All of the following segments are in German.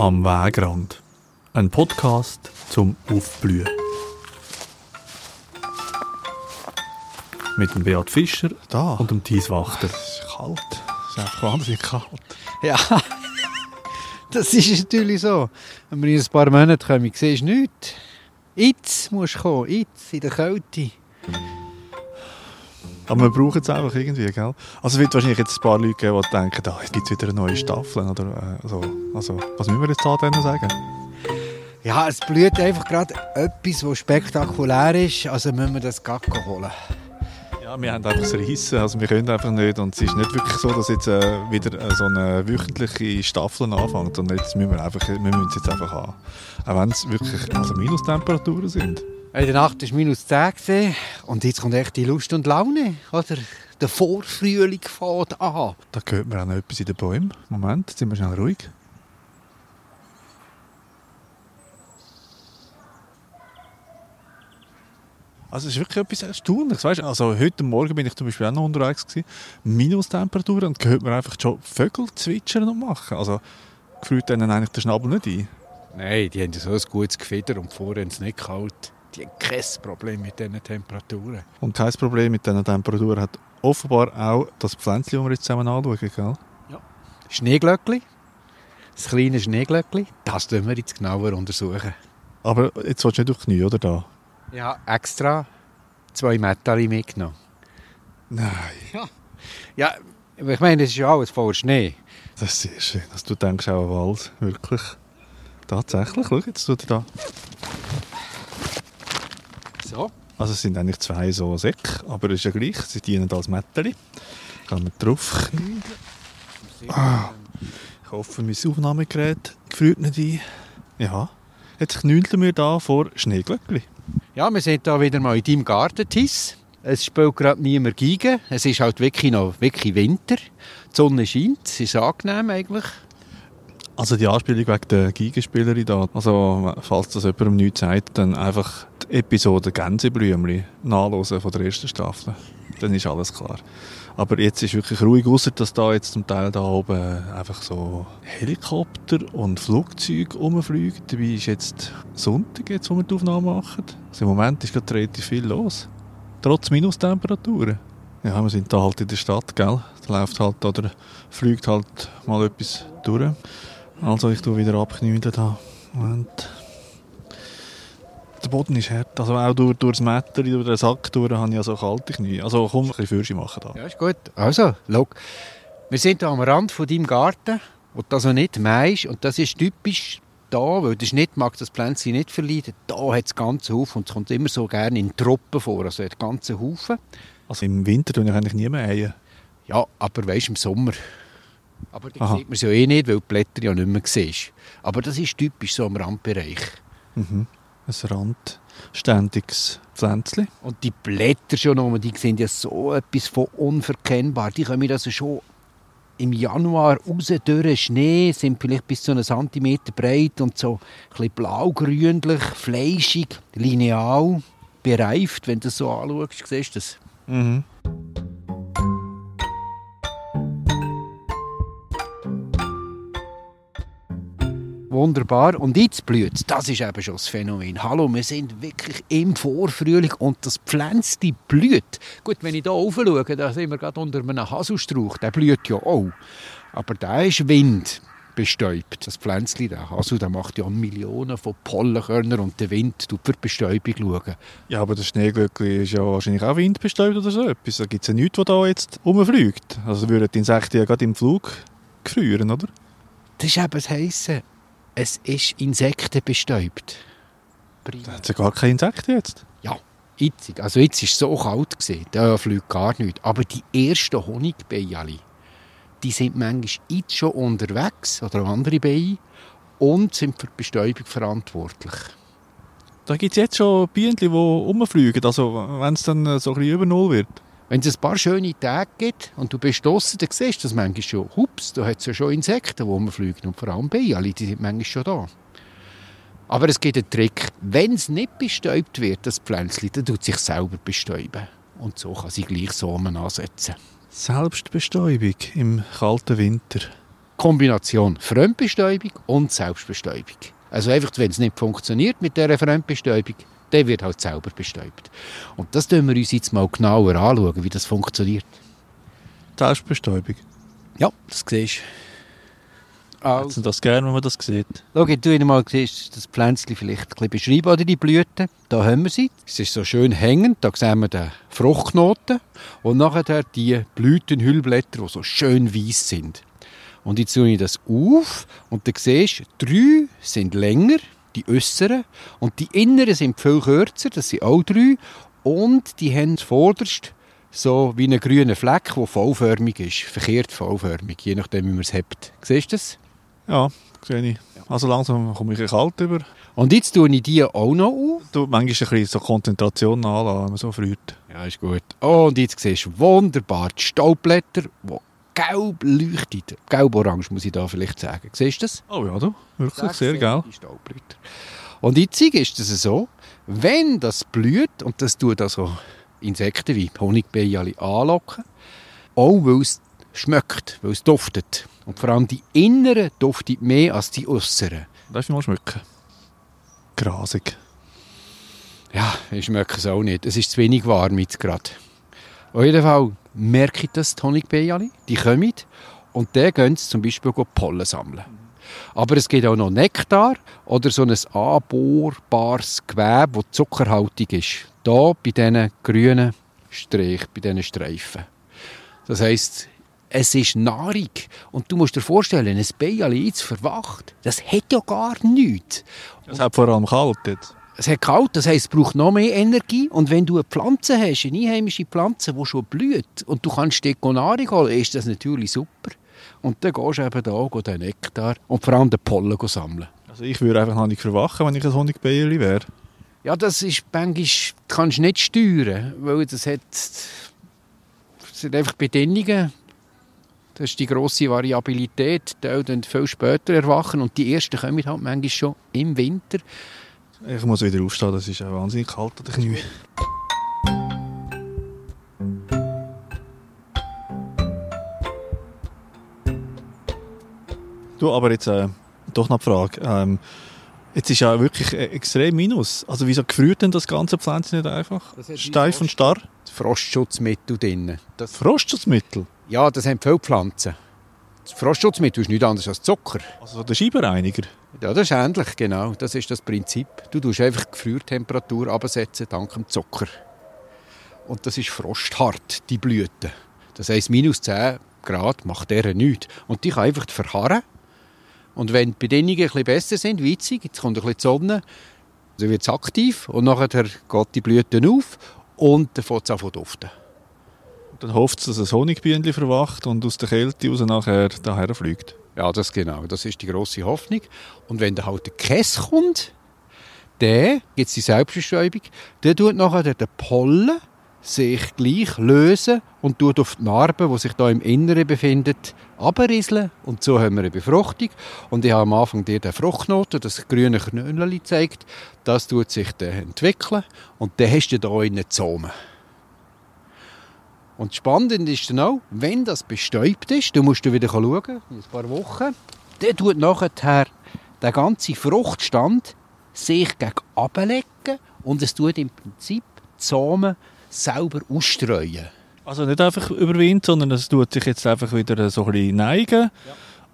Am Wegrand. Ein Podcast zum Aufblühen. Mit dem Beat Fischer Da. und dem Thies Wachter. Es ist kalt. Es ist einfach wahnsinnig kalt. Ja, das ist natürlich so. Wenn wir in ein paar Monaten kommen, siehst du nichts. Jetzt musst du kommen, jetzt, in der Kälte. Aber wir brauchen es einfach irgendwie, gell? Also es wird wahrscheinlich jetzt ein paar Leute geben, die denken, da jetzt gibt es wieder eine neue Staffel. Oder, äh, so. Also, was müssen wir jetzt da denen sagen? Ja, es blüht einfach gerade etwas, was spektakulär ist, also müssen wir das Gacko holen. Ja, wir haben einfach das Reissen, also wir können einfach nicht. Und es ist nicht wirklich so, dass jetzt äh, wieder äh, so eine wöchentliche Staffel anfängt, sondern jetzt müssen wir, einfach, wir müssen es jetzt einfach haben. Auch wenn es wirklich also Minustemperaturen sind. In der Nacht war minus 10 gewesen, und jetzt kommt echt die Lust und Laune, oder? Der Vorfrühling fängt an. Da hört man auch noch etwas in den Bäumen. Moment, jetzt sind wir schnell ruhig. Also es ist wirklich etwas Erstaunliches. Weißt? Also heute Morgen bin ich zum Beispiel auch noch unterwegs. Gewesen. Minustemperaturen und hört man einfach schon Vögel zwitschern und machen. Also gefühlt denen eigentlich der Schnabel nicht ein. Nein, die haben so ein gutes Gefieder und vorher ist es nicht kalt. Die haben kein Problem mit diesen Temperaturen. Und kein Problem mit diesen Temperaturen hat offenbar auch das Pflänzchen, das wir jetzt zusammen anschauen. Gell? Schneeglöckli, das kleine Schneeglöckli, das tun wir jetzt genauer untersuchen. Aber jetzt willst du nicht auf die Knie, oder da? Ja, extra zwei Metalli mitgenommen. Nein. Ja, ich meine, es ist ja alles voller Schnee. Das ist sehr schön. Also, du denkst auch an Wald. Wirklich. Tatsächlich. Schau, jetzt er da. So. Also es sind eigentlich zwei so Säcke, aber es ist ja gleich. Sie dienen als Mätteli. Kann man drauf. Ah. Ich hoffe, mein Aufnahmegerät gefriert nicht ein. Ja. Jetzt knündeln wir da vor Schneeglöckli. Ja, wir sind da wieder mal in deinem Garten, Tis. Es spielt gerade niemand Geige. Es ist halt wirklich noch wirklich Winter. Die Sonne scheint, es ist angenehm eigentlich. Also die Anspielung wegen der Gigenspielerin da. Also falls das jemandem nichts sagt, dann einfach die Episode Gänseblümli nachlesen von der ersten Staffel. Dann ist alles klar. Aber jetzt ist wirklich ruhig, außer dass da jetzt zum Teil da oben einfach so Helikopter und Flugzeuge rumfliegen. Dabei ist jetzt Sonntag, jetzt, wo wir die Aufnahme machen. Also Im Moment ist gerade relativ viel los. Trotz Minustemperaturen. Ja, wir sind da halt in der Stadt, gell? Da läuft halt oder fliegt halt mal etwas durch. Also ich tue wieder abknüllen da. Moment. Der Boden ist hart. Also auch durch, durch das Metter, durch den Sack durch, habe ich ja so kalte Knie. Also komm, ein bisschen Fürsche machen da. Ja, ist gut. Also, schau. Wir sind hier am Rand von deinem Garten, wo du also nicht mähst. Und das ist typisch da, weil der Schnitt mag das Pflänzchen nicht verleiden. Da hat es ganze Haufen und es kommt immer so gerne in Truppen vor, also hat ganze Haufen. Also im Winter tue ich eigentlich nie mehr Eier. Ja, aber weisst im Sommer. Aber da Aha. sieht man es ja eh nicht, weil die Blätter ja nicht mehr siehst. Aber das ist typisch so am Randbereich. Mhm. Ein randständiges Pflänzchen. Und die Blätter schon noch, die sind ja so etwas von unverkennbar. Die kommen also schon im Januar raus durch den Schnee, sind vielleicht bis zu einem Zentimeter breit und so ein bisschen blau-grünlich, fleischig, lineal, bereift. Wenn du das so anschaust, siehst du das. Mhm. Wunderbar. Und jetzt blüht es. Das ist eben schon das Phänomen. Hallo, wir sind wirklich im Vorfrühling und das Pflänzchen blüht. Gut, wenn ich hier rauf schaue, da sind wir gerade unter einem Haselstrauch. Der blüht ja auch. Aber der ist Wind bestäubt. Das Pflänzchen, der Hasel, der macht ja Millionen von Pollenkörnern und der Wind tut für die Bestäubung schauen. Ja, aber der Schneeglöckli ist ja wahrscheinlich auch windbestäubt oder so etwas. Da gibt es ja nichts, was da jetzt rumfliegt. Also würden die Insekten ja gerade im Flug gefrieren, oder? Das ist eben das Heisse. Es ist insektenbestäubt. Da hat es ja gar keine Insekten jetzt. Ja, jetzt, also jetzt war es so kalt, gewesen, da fliegt gar nichts. Aber die ersten Honigbienen, die sind manchmal jetzt schon unterwegs, oder andere Bienen, und sind für die Bestäubung verantwortlich. Da gibt es jetzt schon Bienen, die rumfliegen, also wenn es dann äh, so ein bisschen über Null wird. Wenn es ein paar schöne Tage gibt und du bist draussen, dann siehst du das manchmal schon. Hups, da hat es ja schon Insekten, die rumfliegen. Und vor allem Bienen, die sind manchmal schon da. Aber es gibt einen Trick. Wenn es nicht bestäubt wird, das Pflänzchen, dann tut sich selber bestäuben. Und so kann sie gleich Samen ansetzen. Selbstbestäubung im kalten Winter. Kombination Fremdbestäubung und Selbstbestäubung. Also einfach, wenn es nicht funktioniert mit dieser Fremdbestäubung, dann wird halt selber bestäubt. Und das schauen wir uns jetzt mal genauer anschauen, wie das funktioniert. Selbstbestäubung. Ja, das siehst du. Also, das gerne, wenn man das sieht. schau, du ihnen mal siehst, das Pflänzchen vielleicht ein bisschen beschreiben, oder die Blüten. Da haben wir sie. Es ist so schön hängend. Da sehen wir den Fruchtknoten. Und nachher die Blütenhüllblätter, die so schön weiß sind. Und jetzt tue ich das auf und dann siehst du, drei sind länger, die äußeren, und die inneren sind viel kürzer, das sind auch drei. Und die haben vorderst so wie einen grünen Fleck, der vollförmig ist, verkehrt vollförmig, je nachdem, wie man es hebt. Siehst du das? Ja, sehe ich. Also langsam komme ich kalt über. Und jetzt tue ich die auch noch auf. Du manchmal ein bisschen so Konzentration anlassen, wenn man so friert. Ja, ist gut. Oh, und jetzt siehst du wunderbar die Staubblätter, die gelb leuchten. Gelb-orange muss ich da vielleicht sagen. Siehst du das? Oh ja, du. Wirklich sehr geil. Und jetzt ist es so, wenn das blüht, und das tut also Insekten wie Honigbienen anlocken, auch weil es schmeckt, weil es duftet. Und vor allem die inneren duftet mehr als die äußeren. Darf ich mal schmücken? Grasig. Ja, ich schmecke es auch nicht. Es ist zu wenig warm jetzt gerade. Auf jeden Fall merke ich das, die Honigbienen. Die kommen und dann gehen sie zum Beispiel Pollen sammeln. Aber es gibt auch noch Nektar oder so ein anbohrbares Gewebe, das zuckerhaltig ist. Da bei diesen grünen Streichen, bei diesen Streifen. Das heisst, es ist Nahrung. Und du musst dir vorstellen, ein Bienen jetzt verwacht, das hat ja gar nichts. Es hat vor allem kalt. Es hat kalt, das heisst, es braucht noch mehr Energie. Und wenn du eine Pflanze hast, eine einheimische Pflanze, die schon blüht, und du kannst dort Nahrung holen, ist das natürlich super. Und dann gehst du eben da den Nektar und vor allem den Pollen sammeln. Also ich würde einfach noch nicht verwachen, wenn ich ein Honigbienen wäre. Ja, das ist manchmal, kannst du nicht steuern, weil das hat, das sind einfach Bedingungen. Das ist die grosse Variabilität, die dann viel später erwachen und die ersten kommen halt manchmal schon im Winter. Ich muss wieder aufstehen, das ist auch wahnsinnig kalt an den Knien. Du, aber jetzt äh, doch noch die Frage. Ähm, jetzt ist ja wirklich äh, extrem Minus. Also wieso gefriert denn das ganze Pflänzchen nicht einfach? Steif und starr? Frostschutzmittel drin. Das, Frostschutzmittel? ja, das haben viele Pflanzen. Das Frostschutzmittel ist nichts anderes als Zucker. Also der Scheibenreiniger? Ja, das ist ähnlich, genau. Das ist das Prinzip. Du tust einfach die Gefriertemperatur absetzen dank dem Zucker. Und das ist frosthart, die Blüte. Das heisst, minus 10 Grad macht der nichts. Und die kann einfach verharren. Und wenn die Bedingungen ein bisschen besser sind, wie jetzt, jetzt kommt ein bisschen die Sonne, dann wird es aktiv und nachher geht die Blüte auf und dann fängt es an zu duften. Dann hofft es, dass ein Honigbienchen verwacht und aus der Kälte raus nachher daher fliegt. Ja, das genau. Das ist die grosse Hoffnung. Und wenn dann halt der Käse kommt, gibt es die Selbstbestäubung, dann tut nachher der Pollen sich gleich lösen und tut auf die Narbe, die sich da im Inneren befindet, abrieseln. Und so haben wir eine Befruchtung. Und ich habe am Anfang dir den Fruchtknoten, das grüne Knöllchen gezeigt. Das tut sich dann entwickeln. Und dann hast du da die Samen. Und spannend ist dann auch, wenn das bestäubt ist, dann musst du wieder schauen, in ein paar Wochen, dann tut nachher der ganze Fruchtstand sich gegen ablegen und es tut im Prinzip die Samen selber ausstreuen. Also nicht einfach überwinden, sondern es tut sich jetzt einfach wieder so ein bisschen neigen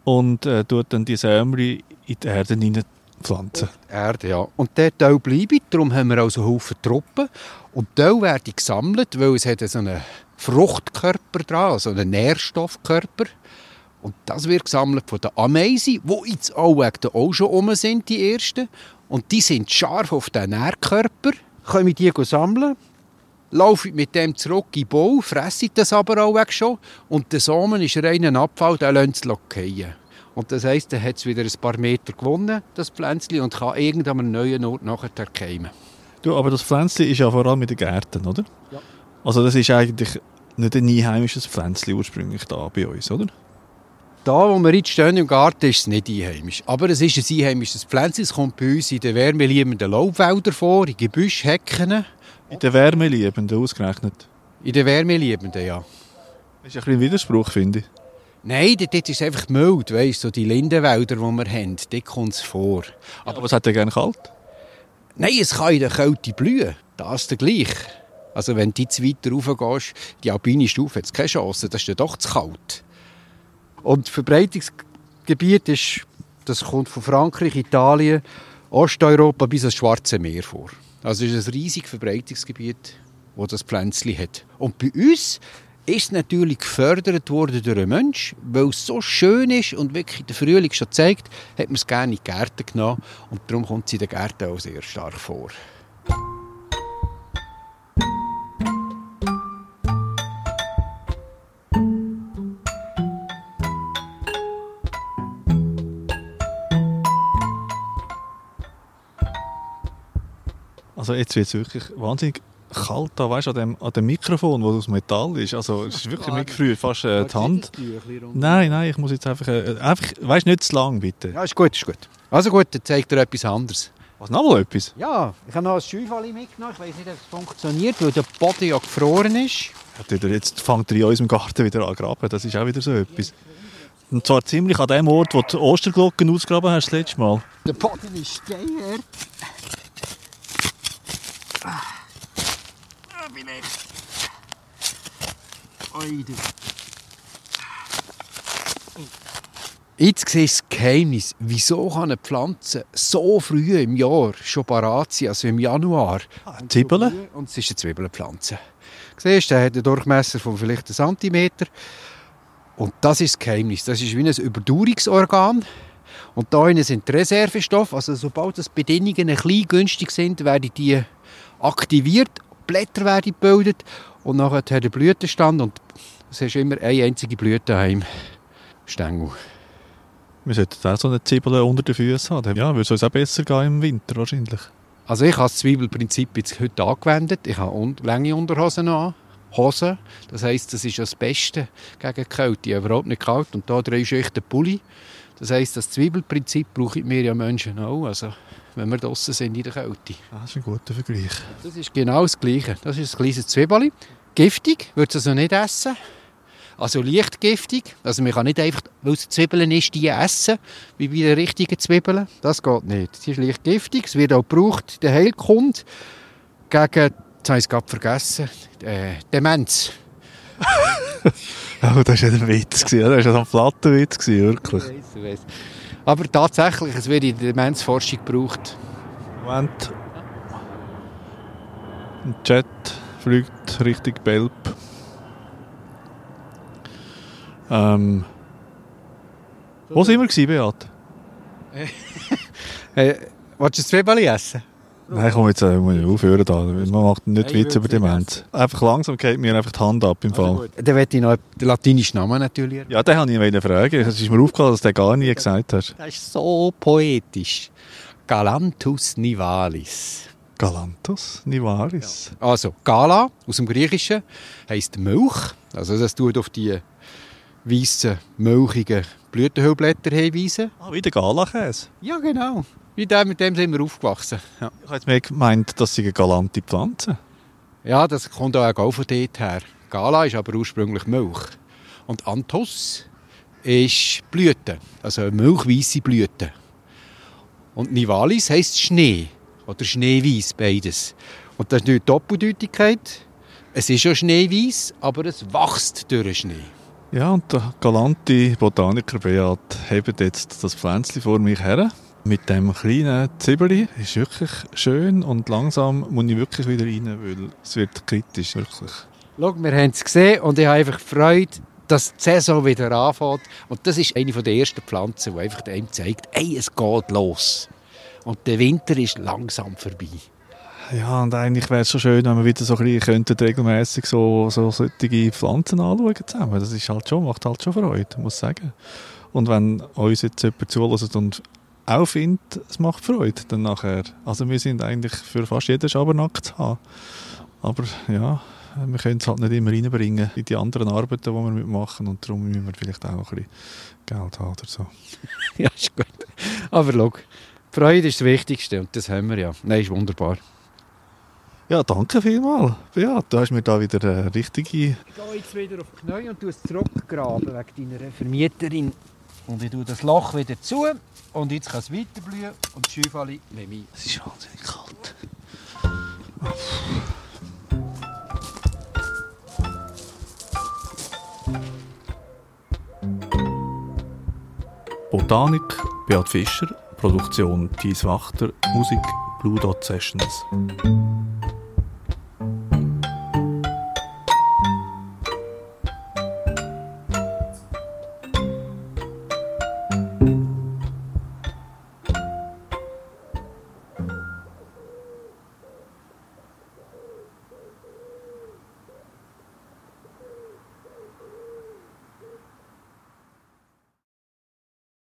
und äh, tut dann die Sämli in die Erde hinein pflanzen. Erde, ja. Und der Teil bleibt, darum haben wir also Haufen Truppen. Und die Teile werden gesammelt, weil es hat so einen Fruchtkörper dran, also einen Nährstoffkörper. Und das wird gesammelt von den Ameisen, die jetzt auch, auch schon um sind, die ersten. Und die sind scharf auf den Nährkörper, können die sammeln, laufen mit dem zurück in den Bau, fressen das aber auch weg schon. Und der Samen ist reiner Abfall, den lassen sie fallen. Und das heisst, dann hat es wieder ein paar Meter gewonnen, das Pflänzchen, und kann irgendeinem neuen Ort nachher keimen. Du, aber das Pflänzchen ist ja vor allem in den Gärten, oder? Ja. Also das ist eigentlich nicht ein einheimisches Pflänzchen ursprünglich da bei uns, oder? Da, wo wir jetzt stehen im Garten, ist es nicht einheimisch. Aber es ist ein einheimisches Pflänzchen. Es kommt bei uns in den wärmeliebenden Laubwäldern vor, in Gebüsch, Hecken. In den Wärmeliebenden ausgerechnet. In den wärmeliebenden, ja. Das ist ein bisschen ein Widerspruch, finde ich. Nein, dort, dort ist es einfach mild, weißt du, so die Lindenwälder, die wir haben, dort kommt es vor. Aber was hat er gerne kalt? Nein, es kann in der Kälte blühen. Das ist der gleich. Also wenn du jetzt weiter raufgehst, die alpine Stufe, hat keine Chance, das ist dann doch zu kalt. Und das Verbreitungsgebiet ist, das kommt von Frankreich, Italien, Osteuropa bis ans Schwarze Meer vor. Also es ist ein riesiges Verbreitungsgebiet, wo das Pflänzchen hat. Und bei uns ist es natürlich gefördert worden durch einen Menschen, weil es so schön ist und wirklich der Frühling schon zeigt, hat man es gerne in die Gärten genommen und darum kommt es in den Gärten auch sehr stark vor. Also jetzt wird es wirklich wahnsinnig kalt da, weißt du, an dem, an dem Mikrofon, das aus Metall ist. Also es ist wirklich mitgefriert, fast äh, die Hand. Nein, nein, ich muss jetzt einfach, äh, einfach weißt nicht zu lang, bitte. Ja, ist gut, ist gut. Also gut, dann zeigt er etwas anderes. Was, noch mal etwas? Ja, ich habe noch ein Schäufeli mitgenommen. Ich weiß nicht, ob es funktioniert, weil der Boden ja gefroren ist. Ja, jetzt fängt er in unserem Garten wieder an graben, das ist auch wieder so etwas. Und zwar ziemlich an dem Ort, wo du die Osterglocken ausgegraben hast das letzte Mal. Der Boden ist Steinert. Ah, bin ich. Oi, du. Jetzt siehst du das Geheimnis. Wieso kann eine Pflanze so früh im Jahr schon parat sein, also im Januar? Ah, Zwiebeln? Und es ist eine Zwiebelpflanze. Siehst du, der hat einen Durchmesser von vielleicht einem Zentimeter. Und das ist das Geheimnis. Das ist wie ein Überdauerungsorgan. Und da sind die Reservestoffe. Also sobald die Bedingungen ein bisschen günstig sind, werden die aktiviert, Blätter werden gebildet und nachher hat er Blütenstand und es ist immer eine einzige Blüte im Stängel. Wir sollten auch so eine Zwiebel unter den Füßen haben. Ja, würde es uns auch besser gehen im Winter wahrscheinlich. Also ich habe das Zwiebelprinzip jetzt heute angewendet. Ich habe lange Unterhosen an. Hosen. Das heisst, das ist das Beste gegen die Kälte. Ich überhaupt nicht kalt. Und da drei Schichten Pulli. Das heisst, das Zwiebelprinzip brauchen wir ja Menschen auch. Also, wenn wir draußen sind in der Kälte. Ah, das ist ein guter Vergleich. Das ist genau das Gleiche. Das ist ein kleines Zwiebeli. Giftig, würde es also nicht essen. Also leicht giftig. Also man kann nicht einfach, weil es Zwiebeln ist, die essen, wie bei den richtigen Zwiebeln. Das geht nicht. Sie ist leicht giftig. Es wird auch gebraucht, der Heilkunde, gegen Jetzt habe ich es gerade vergessen. Äh, Demenz. oh, das war ja ein Witz. Das war ja ein Flattenwitz, wirklich. Ich weiss, ich weiss. Aber tatsächlich, es wird in der Demenzforschung gebraucht. Moment. Ein Jet fliegt Richtung Belp. Ähm, wo sind wir, Beat? äh, willst du ein Zwiebeln essen? Nein, komm, jetzt äh, muss ich aufhören da. Man macht nicht Nein, Witz über Demenz. Einfach langsam geht mir einfach die Hand ab im Fall. Also dann möchte ich noch den latinischen Namen natürlich. Ja, den habe ich eine Frage. Es ist mir aufgefallen, dass du den gar nie gesagt hast. Das ist so poetisch. Galanthus nivalis. Galanthus nivalis? Ja. Also, Gala aus dem Griechischen heisst Milch. Also das tut auf die weißen, milchigen Blütenhüllblätter hinweisen. Ah, wie der Gala-Käse? Ja, genau. Wie der, mit dem sind wir aufgewachsen. Ja. Ich habe mehr gemeint, das sind galante Pflanzen. Ja, das kommt auch von dort her. Gala ist aber ursprünglich Milch. Und Anthos ist Blüte, also milchweisse Blüte. Und Nivalis heisst Schnee oder Schneeweiß, beides. Und das ist nicht die Doppeldeutigkeit. Es ist ja schneeweiß, aber es wächst durch den Schnee. Ja, und der galante Botaniker Beat hebt jetzt das Pflänzchen vor mich her mit dem kleinen Zwiebeli. Ist wirklich schön und langsam muss ich wirklich wieder rein, weil es wird kritisch, wirklich. Schau, wir haben es gesehen und ich habe einfach Freude, dass die Saison wieder anfängt. Und das ist eine der ersten Pflanzen, die einfach einem zeigt, ey, es geht los. Und der Winter ist langsam vorbei. Ja, und eigentlich wäre es schon schön, wenn wir wieder so ein bisschen könnten, regelmässig so, so solche Pflanzen anschauen zusammen. Das ist halt schon, macht halt schon Freude, muss ich sagen. Und wenn uns jetzt jemand zulässt und auch findet, es macht Freude dann nachher. Also wir sind eigentlich für fast jeden Schabernack zu haben. Aber ja, wir können es halt nicht immer reinbringen in die anderen Arbeiten, die wir mitmachen und darum müssen wir vielleicht auch ein bisschen Geld haben oder so. ja, ist gut. Aber schau, Freude ist das Wichtigste und das haben wir ja. Nein, ist wunderbar. Ja, danke vielmals. Ja, da hast mir da wieder eine richtige... Ich gehe jetzt wieder auf die Knie und tue es zurückgraben wegen deiner Vermieterin. Und ich tue das Loch wieder zu und jetzt kann es weiter blühen und die Schäufeli nehme ich. Es ist wahnsinnig kalt. Botanik Beat Fischer, Produktion Thies Wachter, Musik Blue Dot Sessions.